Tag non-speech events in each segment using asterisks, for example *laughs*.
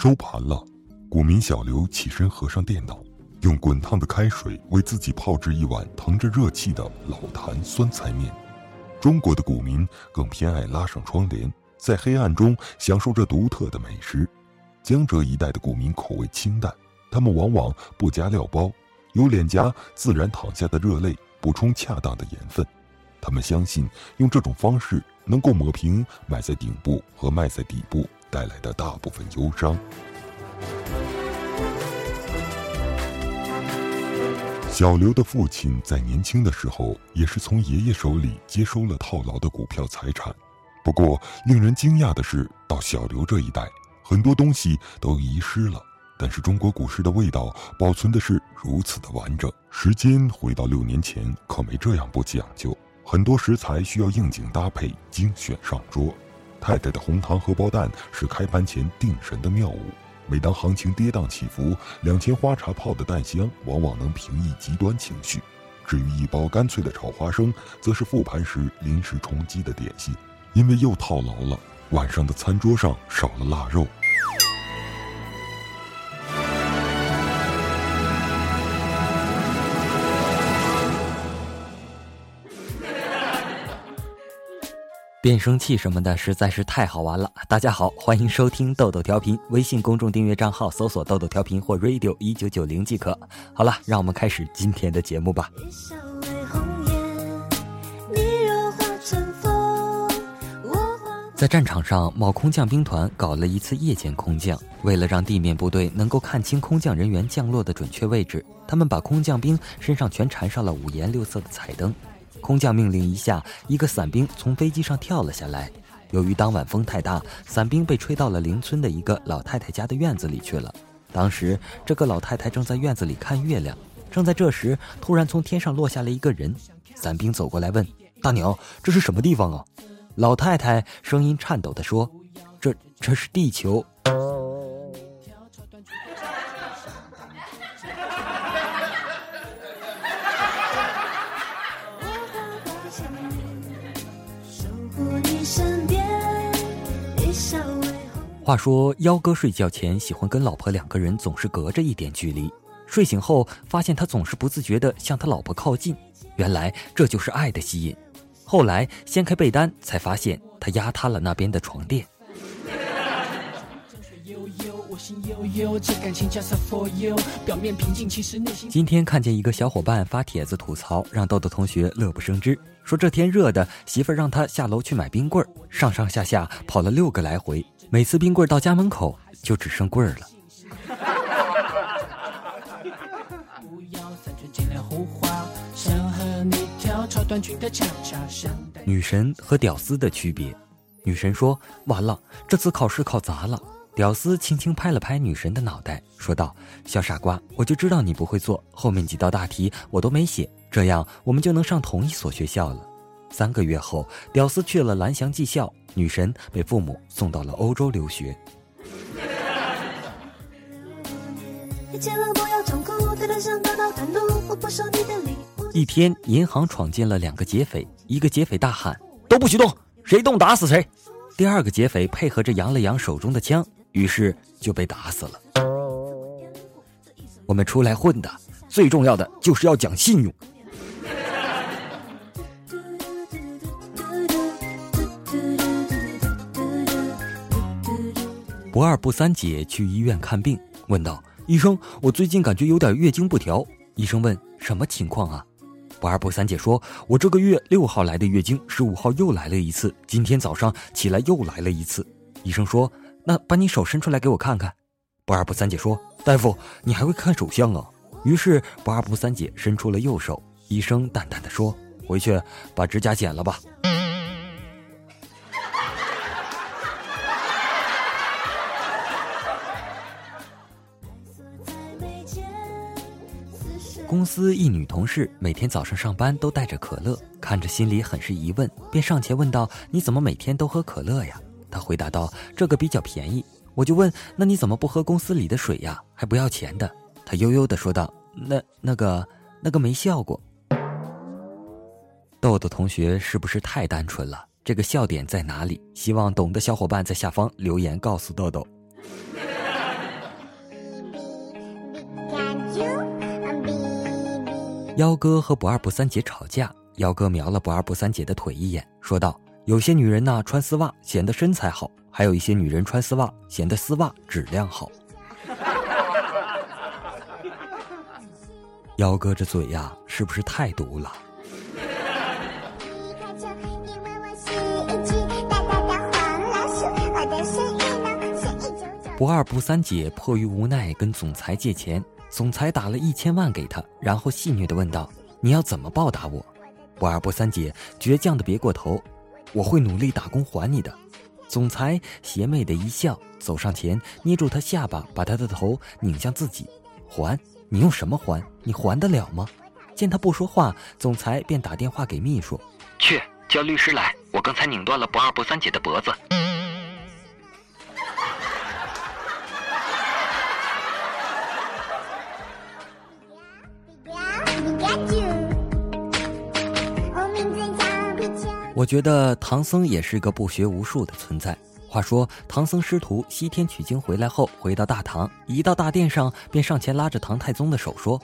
收盘了，股民小刘起身合上电脑，用滚烫的开水为自己泡制一碗腾着热气的老坛酸菜面。中国的股民更偏爱拉上窗帘，在黑暗中享受这独特的美食。江浙一带的股民口味清淡，他们往往不加料包，由脸颊自然淌下的热泪补充恰当的盐分。他们相信用这种方式能够抹平买在顶部和卖在底部带来的大部分忧伤。小刘的父亲在年轻的时候也是从爷爷手里接收了套牢的股票财产，不过令人惊讶的是，到小刘这一代，很多东西都遗失了，但是中国股市的味道保存的是如此的完整。时间回到六年前，可没这样不讲究。很多食材需要应景搭配，精选上桌。太太的红糖荷包蛋是开盘前定神的妙物。每当行情跌宕起伏，两钱花茶泡的蛋香往往能平抑极端情绪。至于一包干脆的炒花生，则是复盘时临时充饥的点心。因为又套牢了，晚上的餐桌上少了腊肉。变声器什么的实在是太好玩了！大家好，欢迎收听豆豆调频，微信公众订阅账号搜索“豆豆调频”或 “radio 一九九零”即可。好了，让我们开始今天的节目吧。在战场上，某空降兵团搞了一次夜间空降，为了让地面部队能够看清空降人员降落的准确位置，他们把空降兵身上全缠上了五颜六色的彩灯。空降命令一下，一个伞兵从飞机上跳了下来。由于当晚风太大，伞兵被吹到了邻村的一个老太太家的院子里去了。当时，这个老太太正在院子里看月亮。正在这时，突然从天上落下了一个人。伞兵走过来问：“大娘，这是什么地方啊？”老太太声音颤抖地说：“这，这是地球。”话说，幺哥睡觉前喜欢跟老婆两个人总是隔着一点距离，睡醒后发现他总是不自觉地向他老婆靠近，原来这就是爱的吸引。后来掀开被单，才发现他压塌了那边的床垫。今天看见一个小伙伴发帖子吐槽，让豆豆同学乐不生枝，说这天热的，媳妇儿让他下楼去买冰棍儿，上上下下跑了六个来回。每次冰棍到家门口就只剩棍儿了。女神和屌丝的区别，女神说：“完了，这次考试考砸了。”屌丝轻轻拍了拍女神的脑袋，说道：“小傻瓜，我就知道你不会做，后面几道大题我都没写，这样我们就能上同一所学校了。”三个月后，屌丝去了蓝翔技校。女神被父母送到了欧洲留学。一天，银行闯进了两个劫匪，一个劫匪大喊：“都不许动，谁动打死谁！”第二个劫匪配合着扬了扬手中的枪，于是就被打死了。我们出来混的，最重要的就是要讲信用。不二不三姐去医院看病，问道：“医生，我最近感觉有点月经不调。”医生问：“什么情况啊？”不二不三姐说：“我这个月六号来的月经，十五号又来了一次，今天早上起来又来了一次。”医生说：“那把你手伸出来给我看看。”不二不三姐说：“大夫，你还会看手相啊？”于是不二不三姐伸出了右手。医生淡淡的说：“回去把指甲剪了吧。”公司一女同事每天早上上班都带着可乐，看着心里很是疑问，便上前问道：“你怎么每天都喝可乐呀？”她回答道：“这个比较便宜。”我就问：“那你怎么不喝公司里的水呀？还不要钱的？”她悠悠的说道：“那那个那个没效果。”豆豆同学是不是太单纯了？这个笑点在哪里？希望懂的小伙伴在下方留言告诉豆豆。幺哥和不二不三姐吵架，幺哥瞄了不二不三姐的腿一眼，说道：“有些女人呐，穿丝袜显得身材好，还有一些女人穿丝袜显得丝袜质量好。”幺哥这嘴呀，是不是太毒了？不二不三姐迫于无奈跟总裁借钱，总裁打了一千万给她，然后戏谑的问道：“你要怎么报答我？”不二不三姐倔强的别过头：“我会努力打工还你的。”总裁邪魅的一笑，走上前捏住她下巴，把她的头拧向自己：“还？你用什么还？你还得了吗？”见他不说话，总裁便打电话给秘书：“去叫律师来，我刚才拧断了不二不三姐的脖子。”我觉得唐僧也是个不学无术的存在。话说，唐僧师徒西天取经回来后，回到大唐，一到大殿上，便上前拉着唐太宗的手说：“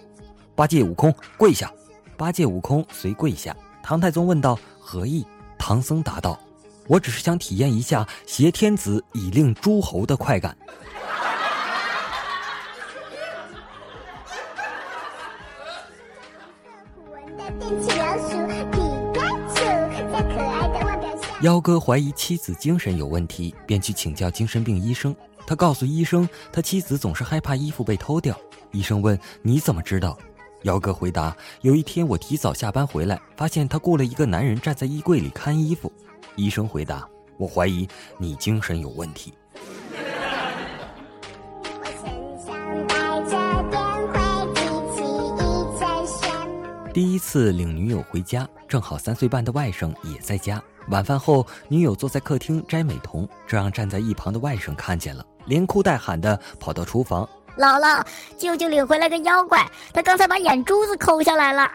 八戒、悟空，跪下！”八戒、悟空随跪下。唐太宗问道：“何意？”唐僧答道：“我只是想体验一下挟天子以令诸侯的快感。”幺哥怀疑妻子精神有问题，便去请教精神病医生。他告诉医生，他妻子总是害怕衣服被偷掉。医生问：“你怎么知道？”幺哥回答：“有一天我提早下班回来，发现他雇了一个男人站在衣柜里看衣服。”医生回答：“我怀疑你精神有问题。”第一次领女友回家，正好三岁半的外甥也在家。晚饭后，女友坐在客厅摘美瞳，这让站在一旁的外甥看见了，连哭带喊的跑到厨房：“姥姥，舅舅领回来个妖怪，他刚才把眼珠子抠下来了。”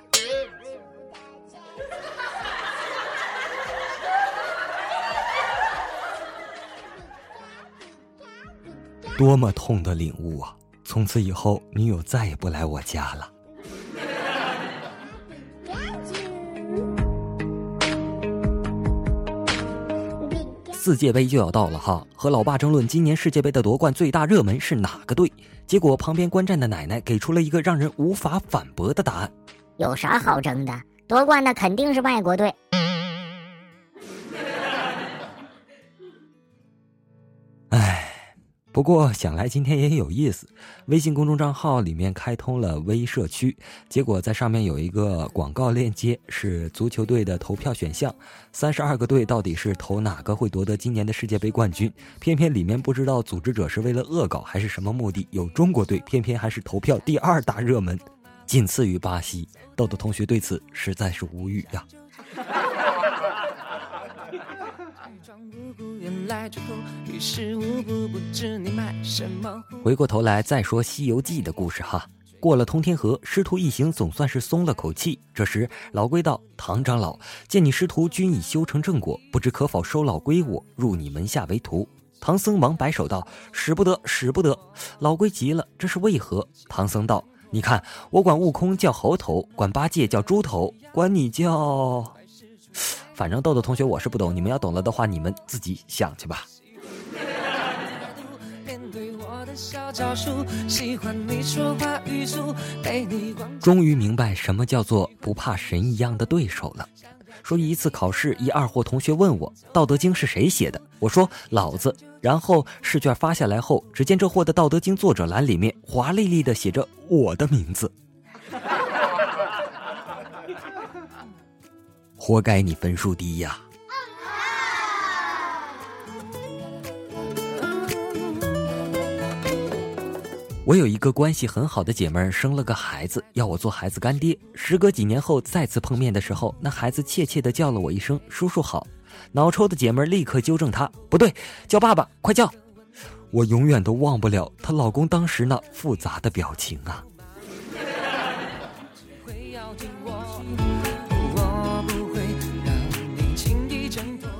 多么痛的领悟啊！从此以后，女友再也不来我家了。世界杯就要到了哈，和老爸争论今年世界杯的夺冠最大热门是哪个队？结果旁边观战的奶奶给出了一个让人无法反驳的答案：有啥好争的？夺冠的肯定是外国队。不过想来今天也有意思，微信公众账号里面开通了微社区，结果在上面有一个广告链接，是足球队的投票选项，三十二个队到底是投哪个会夺得今年的世界杯冠军？偏偏里面不知道组织者是为了恶搞还是什么目的，有中国队偏偏还是投票第二大热门，仅次于巴西。豆豆同学对此实在是无语呀。*laughs* *laughs* 回过头来再说《西游记》的故事哈。过了通天河，师徒一行总算是松了口气。这时老龟道：“唐长老，见你师徒均已修成正果，不知可否收老归我，入你门下为徒？”唐僧忙摆手道：“使不得，使不得！”老龟急了：“这是为何？”唐僧道：“你看，我管悟空叫猴头，管八戒叫猪头，管你叫……”反正豆豆同学我是不懂，你们要懂了的话，你们自己想去吧。终于明白什么叫做不怕神一样的对手了。说一次考试，一二货同学问我《道德经》是谁写的，我说老子。然后试卷发下来后，只见这货的《道德经》作者栏里面华丽丽的写着我的名字。活该你分数低呀！我有一个关系很好的姐妹生了个孩子，要我做孩子干爹。时隔几年后再次碰面的时候，那孩子怯怯的叫了我一声“叔叔好”。脑抽的姐妹立刻纠正她：“不对，叫爸爸，快叫！”我永远都忘不了她老公当时那复杂的表情啊。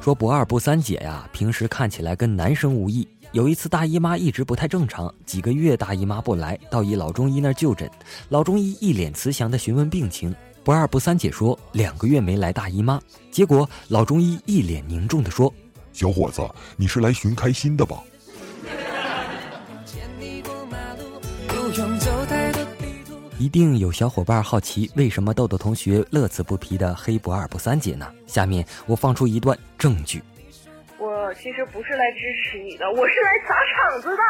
说不二不三姐呀，平时看起来跟男生无异，有一次大姨妈一直不太正常，几个月大姨妈不来，到一老中医那儿就诊。老中医一脸慈祥的询问病情，不二不三姐说两个月没来大姨妈。结果老中医一脸凝重的说：“小伙子，你是来寻开心的吧？”一定有小伙伴好奇，为什么豆豆同学乐此不疲的黑不二不三姐呢？下面我放出一段证据。我其实不是来支持你的，我是来砸场子的。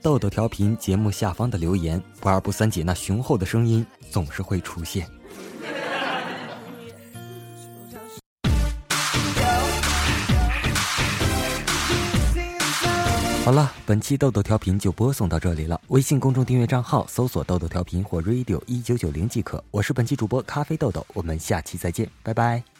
豆豆调频节目下方的留言，不二不三姐那雄厚的声音总是会出现。好了，本期豆豆调频就播送到这里了。微信公众订阅账号搜索“豆豆调频”或 “radio 一九九零”即可。我是本期主播咖啡豆豆，我们下期再见，拜拜。